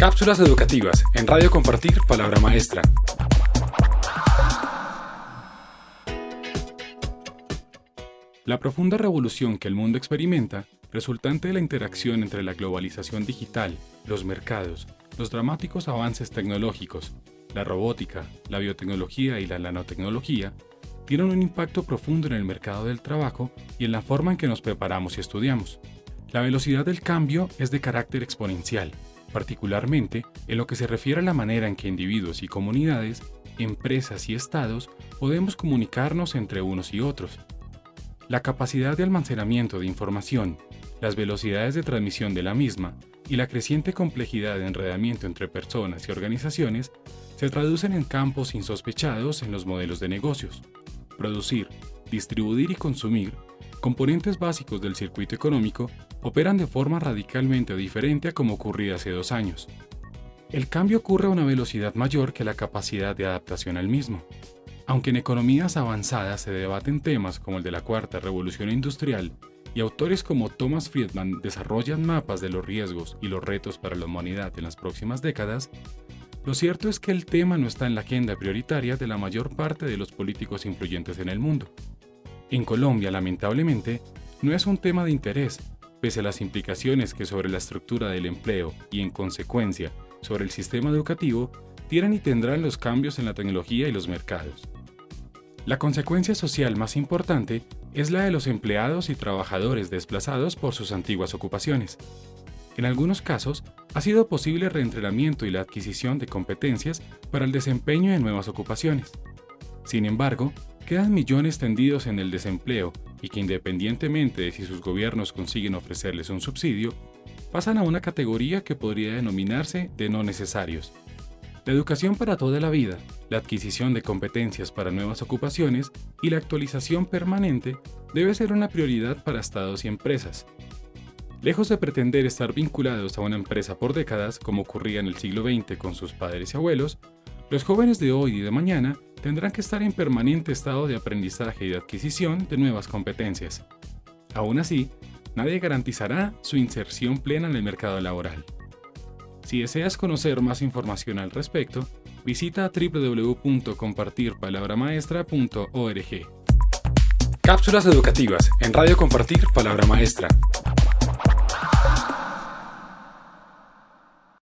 Cápsulas educativas en Radio Compartir Palabra Maestra. La profunda revolución que el mundo experimenta, resultante de la interacción entre la globalización digital, los mercados, los dramáticos avances tecnológicos, la robótica, la biotecnología y la nanotecnología, tienen un impacto profundo en el mercado del trabajo y en la forma en que nos preparamos y estudiamos. La velocidad del cambio es de carácter exponencial, particularmente en lo que se refiere a la manera en que individuos y comunidades, empresas y estados podemos comunicarnos entre unos y otros. La capacidad de almacenamiento de información, las velocidades de transmisión de la misma y la creciente complejidad de enredamiento entre personas y organizaciones se traducen en campos insospechados en los modelos de negocios. Producir, distribuir y consumir componentes básicos del circuito económico operan de forma radicalmente diferente a como ocurría hace dos años. El cambio ocurre a una velocidad mayor que la capacidad de adaptación al mismo. Aunque en economías avanzadas se debaten temas como el de la cuarta revolución industrial y autores como Thomas Friedman desarrollan mapas de los riesgos y los retos para la humanidad en las próximas décadas, lo cierto es que el tema no está en la agenda prioritaria de la mayor parte de los políticos influyentes en el mundo. En Colombia, lamentablemente, no es un tema de interés, pese a las implicaciones que sobre la estructura del empleo y en consecuencia sobre el sistema educativo tienen y tendrán los cambios en la tecnología y los mercados. La consecuencia social más importante es la de los empleados y trabajadores desplazados por sus antiguas ocupaciones. En algunos casos, ha sido posible el reentrenamiento y la adquisición de competencias para el desempeño en nuevas ocupaciones. Sin embargo, quedan millones tendidos en el desempleo y que independientemente de si sus gobiernos consiguen ofrecerles un subsidio, pasan a una categoría que podría denominarse de no necesarios. La educación para toda la vida, la adquisición de competencias para nuevas ocupaciones y la actualización permanente debe ser una prioridad para estados y empresas. Lejos de pretender estar vinculados a una empresa por décadas, como ocurría en el siglo XX con sus padres y abuelos, los jóvenes de hoy y de mañana tendrán que estar en permanente estado de aprendizaje y adquisición de nuevas competencias. Aún así, nadie garantizará su inserción plena en el mercado laboral. Si deseas conocer más información al respecto, visita www.compartirpalabramaestra.org. Cápsulas educativas en Radio Compartir Palabra Maestra.